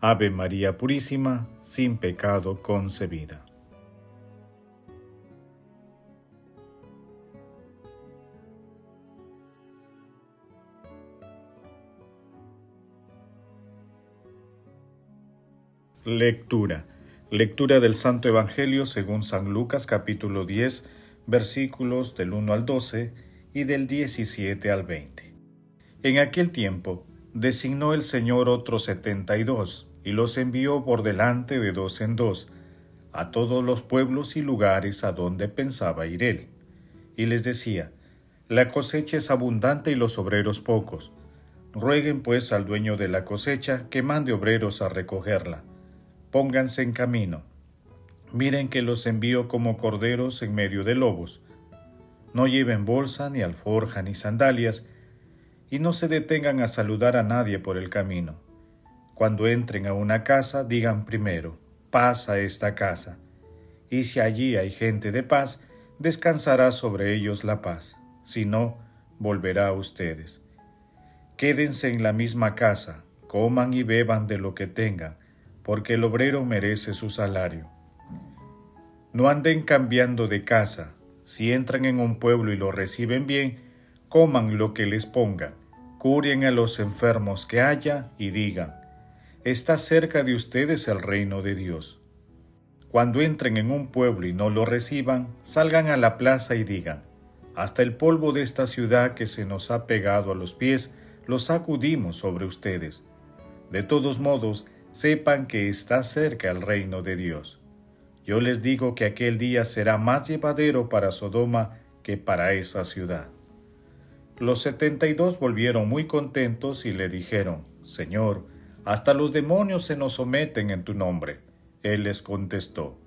Ave María Purísima, sin pecado concebida. Lectura. Lectura del Santo Evangelio según San Lucas capítulo 10 versículos del 1 al 12 y del 17 al 20. En aquel tiempo designó el Señor otros setenta y dos y los envió por delante de dos en dos a todos los pueblos y lugares a donde pensaba ir él. Y les decía, La cosecha es abundante y los obreros pocos. Rueguen pues al dueño de la cosecha que mande obreros a recogerla pónganse en camino. Miren que los envío como corderos en medio de lobos. No lleven bolsa, ni alforja, ni sandalias, y no se detengan a saludar a nadie por el camino. Cuando entren a una casa, digan primero, paz a esta casa, y si allí hay gente de paz, descansará sobre ellos la paz, si no, volverá a ustedes. Quédense en la misma casa, coman y beban de lo que tengan, porque el obrero merece su salario. No anden cambiando de casa, si entran en un pueblo y lo reciben bien, coman lo que les pongan, curen a los enfermos que haya y digan, está cerca de ustedes el reino de Dios. Cuando entren en un pueblo y no lo reciban, salgan a la plaza y digan, hasta el polvo de esta ciudad que se nos ha pegado a los pies, lo sacudimos sobre ustedes. De todos modos, sepan que está cerca el reino de Dios. Yo les digo que aquel día será más llevadero para Sodoma que para esa ciudad. Los setenta y dos volvieron muy contentos y le dijeron, Señor, hasta los demonios se nos someten en tu nombre. Él les contestó,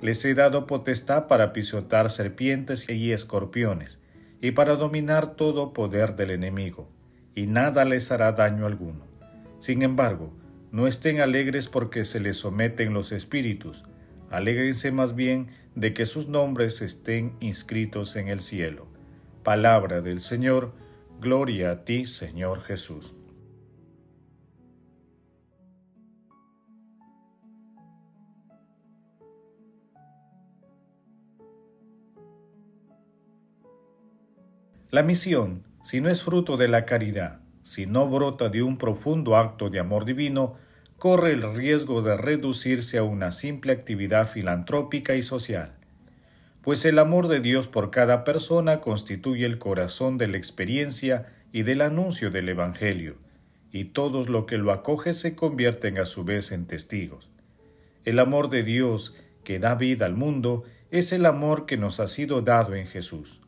Les he dado potestad para pisotar serpientes y escorpiones, y para dominar todo poder del enemigo, y nada les hará daño alguno. Sin embargo, no estén alegres porque se les someten los espíritus, alégrense más bien de que sus nombres estén inscritos en el cielo. Palabra del Señor, gloria a ti, Señor Jesús. La misión, si no es fruto de la caridad, si no brota de un profundo acto de amor divino, corre el riesgo de reducirse a una simple actividad filantrópica y social, pues el amor de Dios por cada persona constituye el corazón de la experiencia y del anuncio del Evangelio, y todos los que lo acogen se convierten a su vez en testigos. El amor de Dios que da vida al mundo es el amor que nos ha sido dado en Jesús,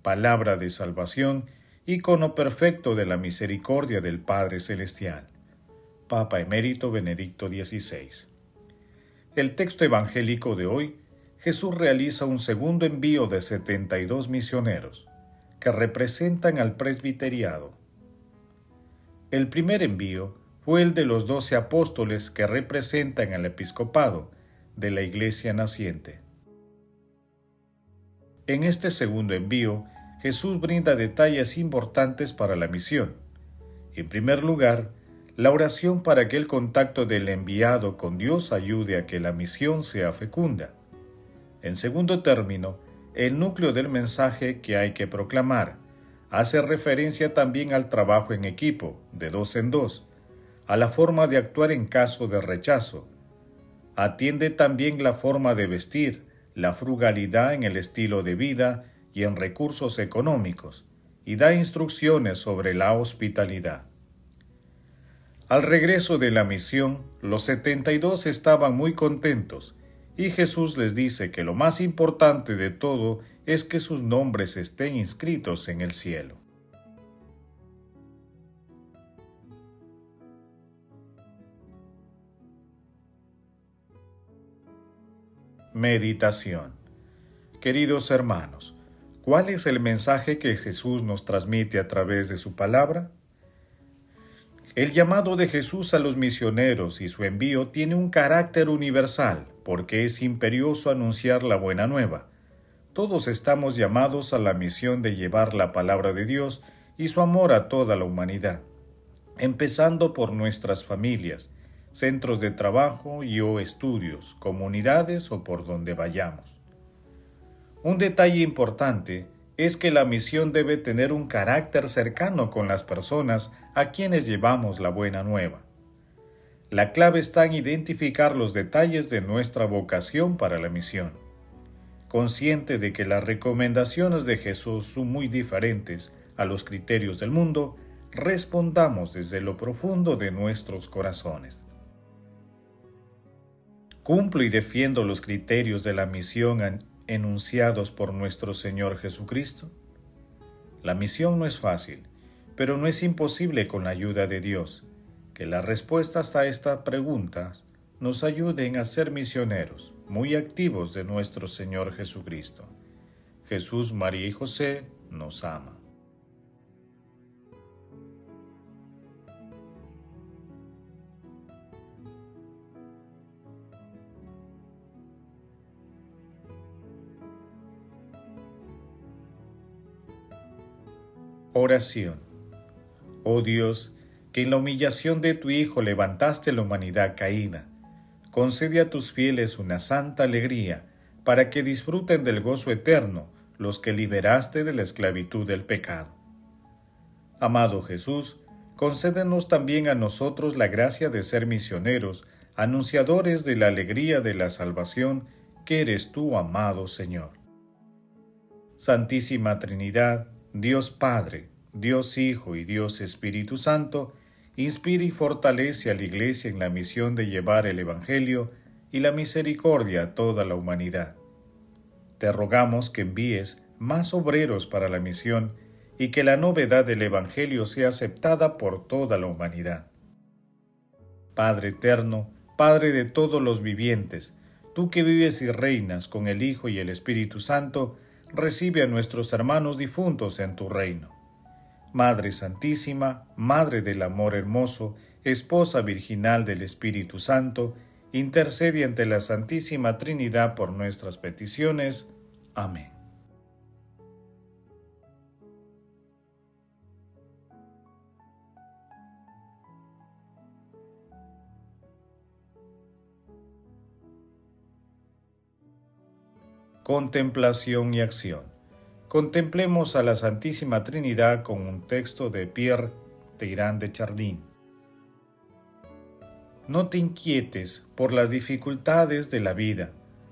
palabra de salvación, icono perfecto de la misericordia del Padre Celestial. Papa Emérito Benedicto XVI. El texto evangélico de hoy, Jesús realiza un segundo envío de 72 misioneros, que representan al presbiteriado. El primer envío fue el de los doce apóstoles que representan al episcopado de la iglesia naciente. En este segundo envío, Jesús brinda detalles importantes para la misión. En primer lugar, la oración para que el contacto del enviado con Dios ayude a que la misión sea fecunda. En segundo término, el núcleo del mensaje que hay que proclamar hace referencia también al trabajo en equipo, de dos en dos, a la forma de actuar en caso de rechazo. Atiende también la forma de vestir, la frugalidad en el estilo de vida y en recursos económicos, y da instrucciones sobre la hospitalidad. Al regreso de la misión, los setenta y dos estaban muy contentos, y Jesús les dice que lo más importante de todo es que sus nombres estén inscritos en el cielo. Meditación Queridos hermanos, ¿cuál es el mensaje que Jesús nos transmite a través de su palabra? El llamado de Jesús a los misioneros y su envío tiene un carácter universal porque es imperioso anunciar la buena nueva. Todos estamos llamados a la misión de llevar la palabra de Dios y su amor a toda la humanidad, empezando por nuestras familias, centros de trabajo y o estudios, comunidades o por donde vayamos. Un detalle importante es que la misión debe tener un carácter cercano con las personas a quienes llevamos la buena nueva. La clave está en identificar los detalles de nuestra vocación para la misión. Consciente de que las recomendaciones de Jesús son muy diferentes a los criterios del mundo, respondamos desde lo profundo de nuestros corazones. ¿Cumplo y defiendo los criterios de la misión enunciados por nuestro Señor Jesucristo? La misión no es fácil, pero no es imposible con la ayuda de Dios. Que las respuestas a estas preguntas nos ayuden a ser misioneros muy activos de nuestro Señor Jesucristo. Jesús, María y José nos ama. Oración. Oh Dios, que en la humillación de tu Hijo levantaste la humanidad caída, concede a tus fieles una santa alegría, para que disfruten del gozo eterno los que liberaste de la esclavitud del pecado. Amado Jesús, concédenos también a nosotros la gracia de ser misioneros, anunciadores de la alegría de la salvación que eres tú, amado Señor. Santísima Trinidad, Dios Padre, Dios Hijo y Dios Espíritu Santo, inspira y fortalece a la Iglesia en la misión de llevar el Evangelio y la misericordia a toda la humanidad. Te rogamos que envíes más obreros para la misión y que la novedad del Evangelio sea aceptada por toda la humanidad. Padre eterno, Padre de todos los vivientes, tú que vives y reinas con el Hijo y el Espíritu Santo, recibe a nuestros hermanos difuntos en tu reino. Madre Santísima, Madre del Amor Hermoso, Esposa Virginal del Espíritu Santo, intercede ante la Santísima Trinidad por nuestras peticiones. Amén. Contemplación y acción. Contemplemos a la Santísima Trinidad con un texto de Pierre Teirán de Chardin. No te inquietes por las dificultades de la vida,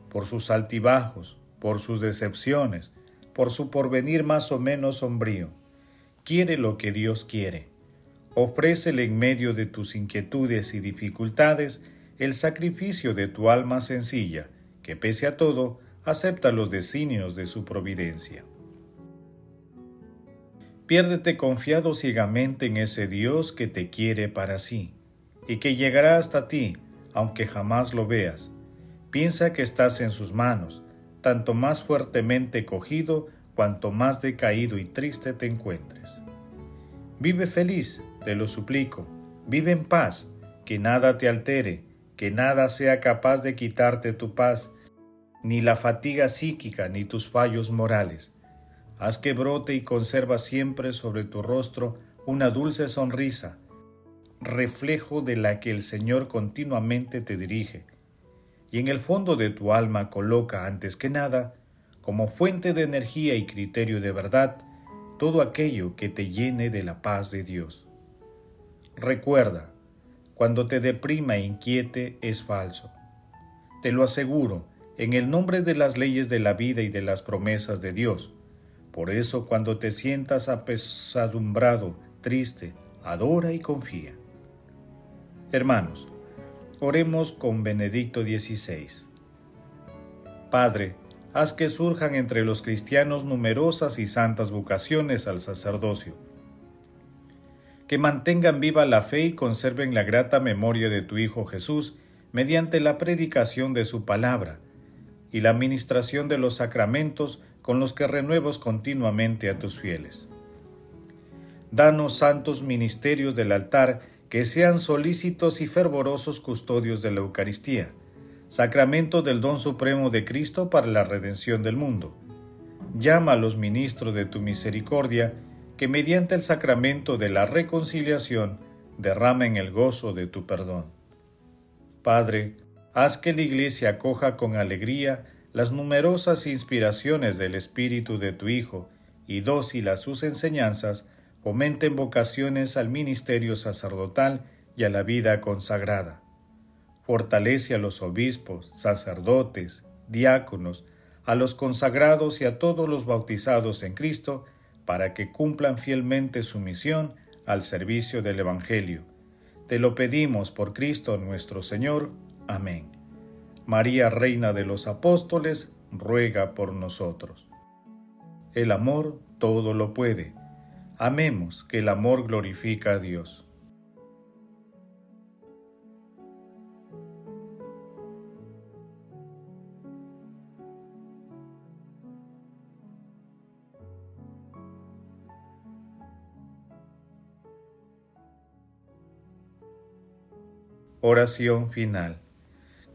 por sus altibajos, por sus decepciones, por su porvenir más o menos sombrío. Quiere lo que Dios quiere. Ofrécele en medio de tus inquietudes y dificultades el sacrificio de tu alma sencilla, que pese a todo, acepta los designios de su providencia. Piérdete confiado ciegamente en ese Dios que te quiere para sí y que llegará hasta ti, aunque jamás lo veas. Piensa que estás en sus manos, tanto más fuertemente cogido cuanto más decaído y triste te encuentres. Vive feliz, te lo suplico, vive en paz, que nada te altere, que nada sea capaz de quitarte tu paz, ni la fatiga psíquica ni tus fallos morales. Haz que brote y conserva siempre sobre tu rostro una dulce sonrisa, reflejo de la que el Señor continuamente te dirige, y en el fondo de tu alma coloca antes que nada, como fuente de energía y criterio de verdad, todo aquello que te llene de la paz de Dios. Recuerda, cuando te deprima e inquiete es falso. Te lo aseguro, en el nombre de las leyes de la vida y de las promesas de Dios. Por eso cuando te sientas apesadumbrado, triste, adora y confía. Hermanos, oremos con Benedicto XVI. Padre, haz que surjan entre los cristianos numerosas y santas vocaciones al sacerdocio, que mantengan viva la fe y conserven la grata memoria de tu Hijo Jesús mediante la predicación de su palabra, y la administración de los sacramentos con los que renuevos continuamente a tus fieles. Danos santos ministerios del altar que sean solícitos y fervorosos custodios de la Eucaristía, sacramento del don supremo de Cristo para la redención del mundo. Llama a los ministros de tu misericordia, que mediante el sacramento de la reconciliación derramen el gozo de tu perdón. Padre, haz que la Iglesia acoja con alegría las numerosas inspiraciones del Espíritu de tu Hijo y dócil a sus enseñanzas, fomenten vocaciones al ministerio sacerdotal y a la vida consagrada. Fortalece a los obispos, sacerdotes, diáconos, a los consagrados y a todos los bautizados en Cristo, para que cumplan fielmente su misión al servicio del Evangelio. Te lo pedimos por Cristo nuestro Señor. Amén. María, Reina de los Apóstoles, ruega por nosotros. El amor todo lo puede. Amemos que el amor glorifica a Dios. Oración final.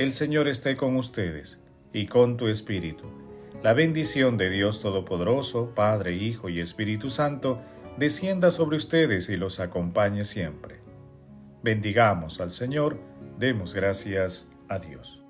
El Señor esté con ustedes y con tu espíritu. La bendición de Dios Todopoderoso, Padre, Hijo y Espíritu Santo, descienda sobre ustedes y los acompañe siempre. Bendigamos al Señor, demos gracias a Dios.